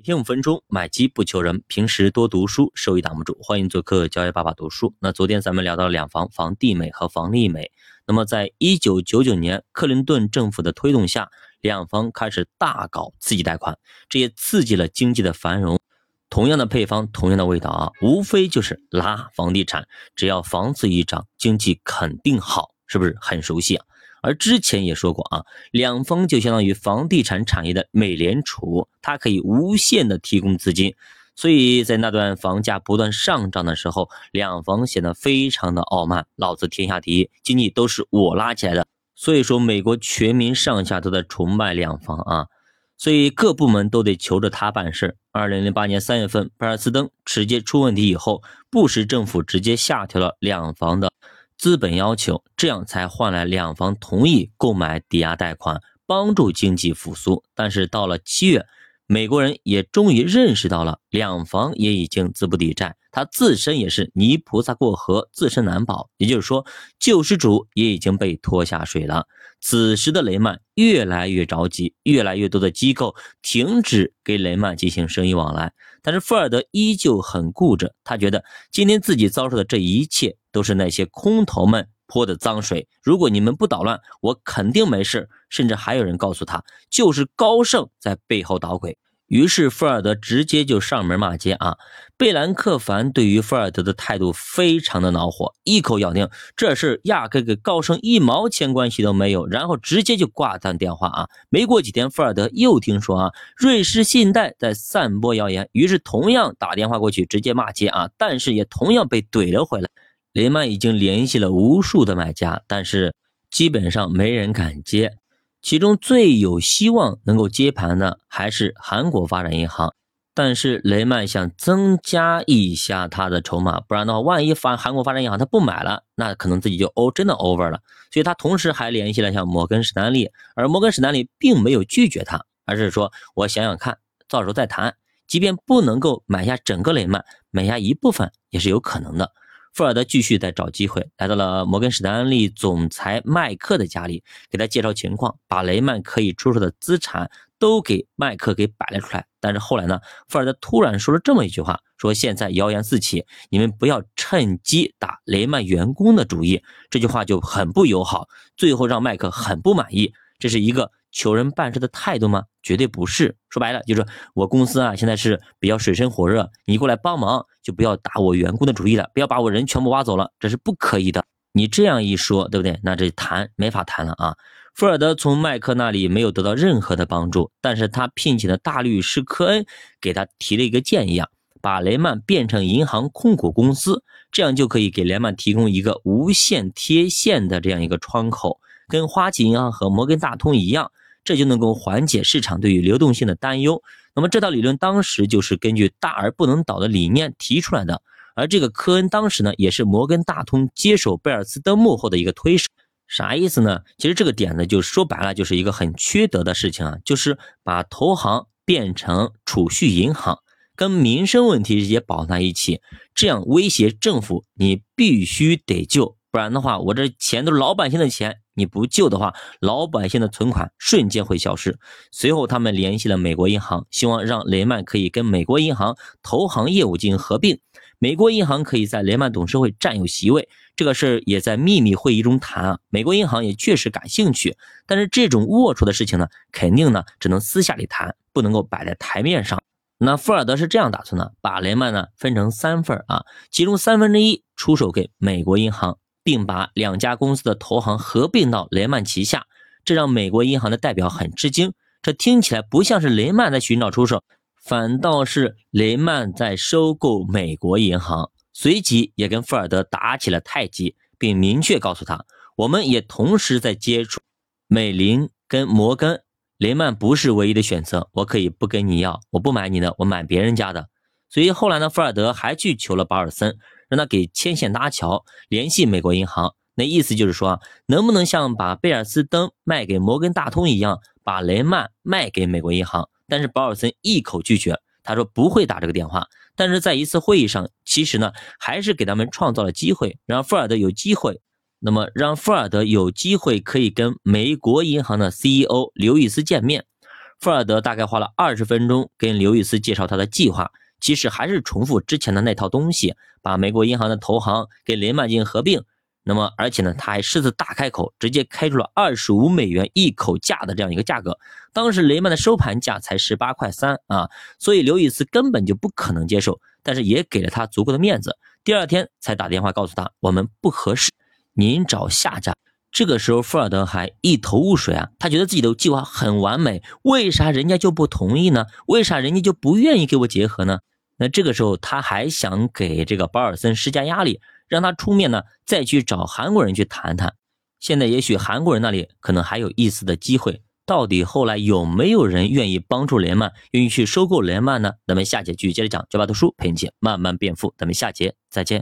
每天五分钟，买基不求人。平时多读书，收益挡不住。欢迎做客交易爸爸读书。那昨天咱们聊到了两房，房地美和房利美。那么在一九九九年，克林顿政府的推动下，两房开始大搞刺激贷款，这也刺激了经济的繁荣。同样的配方，同样的味道啊，无非就是拉房地产。只要房子一涨，经济肯定好，是不是很熟悉啊？而之前也说过啊，两方就相当于房地产产业的美联储，它可以无限的提供资金，所以在那段房价不断上涨的时候，两方显得非常的傲慢，老子天下第一，经济都是我拉起来的。所以说，美国全民上下都在崇拜两方啊，所以各部门都得求着他办事。二零零八年三月份，贝尔斯登直接出问题以后，布什政府直接下调了两房的。资本要求，这样才换来两房同意购买抵押贷款，帮助经济复苏。但是到了七月，美国人也终于认识到了，两房也已经资不抵债，他自身也是泥菩萨过河，自身难保。也就是说，救世主也已经被拖下水了。此时的雷曼越来越着急，越来越多的机构停止给雷曼进行生意往来。但是富尔德依旧很固执，他觉得今天自己遭受的这一切都是那些空头们泼的脏水。如果你们不捣乱，我肯定没事。甚至还有人告诉他，就是高盛在背后捣鬼。于是富尔德直接就上门骂街啊！贝兰克凡对于富尔德的态度非常的恼火，一口咬定这事压根跟高盛一毛钱关系都没有，然后直接就挂断电话啊！没过几天，富尔德又听说啊，瑞士信贷在散播谣言，于是同样打电话过去直接骂街啊！但是也同样被怼了回来。雷曼已经联系了无数的买家，但是基本上没人敢接。其中最有希望能够接盘的还是韩国发展银行，但是雷曼想增加一下他的筹码，不然的话，万一发韩国发展银行他不买了，那可能自己就 O 真的 over 了。所以他同时还联系了像摩根士丹利，而摩根士丹利并没有拒绝他，而是说我想想看，到时候再谈，即便不能够买下整个雷曼，买下一部分也是有可能的。富尔德继续在找机会，来到了摩根士丹利总裁麦克的家里，给他介绍情况，把雷曼可以出售的资产都给麦克给摆了出来。但是后来呢，富尔德突然说了这么一句话：说现在谣言四起，你们不要趁机打雷曼员工的主意。这句话就很不友好，最后让麦克很不满意。这是一个。求人办事的态度吗？绝对不是。说白了就是我公司啊，现在是比较水深火热，你过来帮忙就不要打我员工的主意了，不要把我人全部挖走了，这是不可以的。你这样一说，对不对？那这谈没法谈了啊。富尔德从麦克那里没有得到任何的帮助，但是他聘请的大律师科恩给他提了一个建议啊，把雷曼变成银行控股公司，这样就可以给雷曼提供一个无限贴现的这样一个窗口，跟花旗银行和摩根大通一样。这就能够缓解市场对于流动性的担忧。那么这套理论当时就是根据大而不能倒的理念提出来的。而这个科恩当时呢，也是摩根大通接手贝尔斯登幕后的一个推手。啥意思呢？其实这个点呢，就说白了就是一个很缺德的事情啊，就是把投行变成储蓄银行，跟民生问题直接绑在一起，这样威胁政府，你必须得救，不然的话，我这钱都是老百姓的钱。你不救的话，老百姓的存款瞬间会消失。随后，他们联系了美国银行，希望让雷曼可以跟美国银行投行业务进行合并，美国银行可以在雷曼董事会占有席位。这个事儿也在秘密会议中谈啊。美国银行也确实感兴趣，但是这种龌龊的事情呢，肯定呢只能私下里谈，不能够摆在台面上。那富尔德是这样打算的：把雷曼呢分成三份啊，其中三分之一出手给美国银行。并把两家公司的投行合并到雷曼旗下，这让美国银行的代表很吃惊。这听起来不像是雷曼在寻找出手，反倒是雷曼在收购美国银行。随即也跟富尔德打起了太极，并明确告诉他，我们也同时在接触美林跟摩根，雷曼不是唯一的选择。我可以不跟你要，我不买你的，我买别人家的。所以后来呢，富尔德还去求了保尔森。让他给牵线搭桥，联系美国银行。那意思就是说，能不能像把贝尔斯登卖给摩根大通一样，把雷曼卖给美国银行？但是保尔森一口拒绝，他说不会打这个电话。但是在一次会议上，其实呢，还是给他们创造了机会，让富尔德有机会。那么让富尔德有机会可以跟美国银行的 CEO 刘易斯见面。富尔德大概花了二十分钟跟刘易斯介绍他的计划，其实还是重复之前的那套东西，把美国银行的投行给雷曼进行合并。那么，而且呢，他还狮子大开口，直接开出了二十五美元一口价的这样一个价格。当时雷曼的收盘价才十八块三啊，所以刘易斯根本就不可能接受，但是也给了他足够的面子。第二天才打电话告诉他，我们不合适，您找下家。这个时候，富尔德还一头雾水啊，他觉得自己的计划很完美，为啥人家就不同意呢？为啥人家就不愿意给我结合呢？那这个时候，他还想给这个保尔森施加压力。让他出面呢，再去找韩国人去谈谈。现在也许韩国人那里可能还有一丝的机会。到底后来有没有人愿意帮助雷曼，愿意去收购雷曼呢？咱们下节继续接着讲。九八读书陪你一起慢慢变富。咱们下节再见。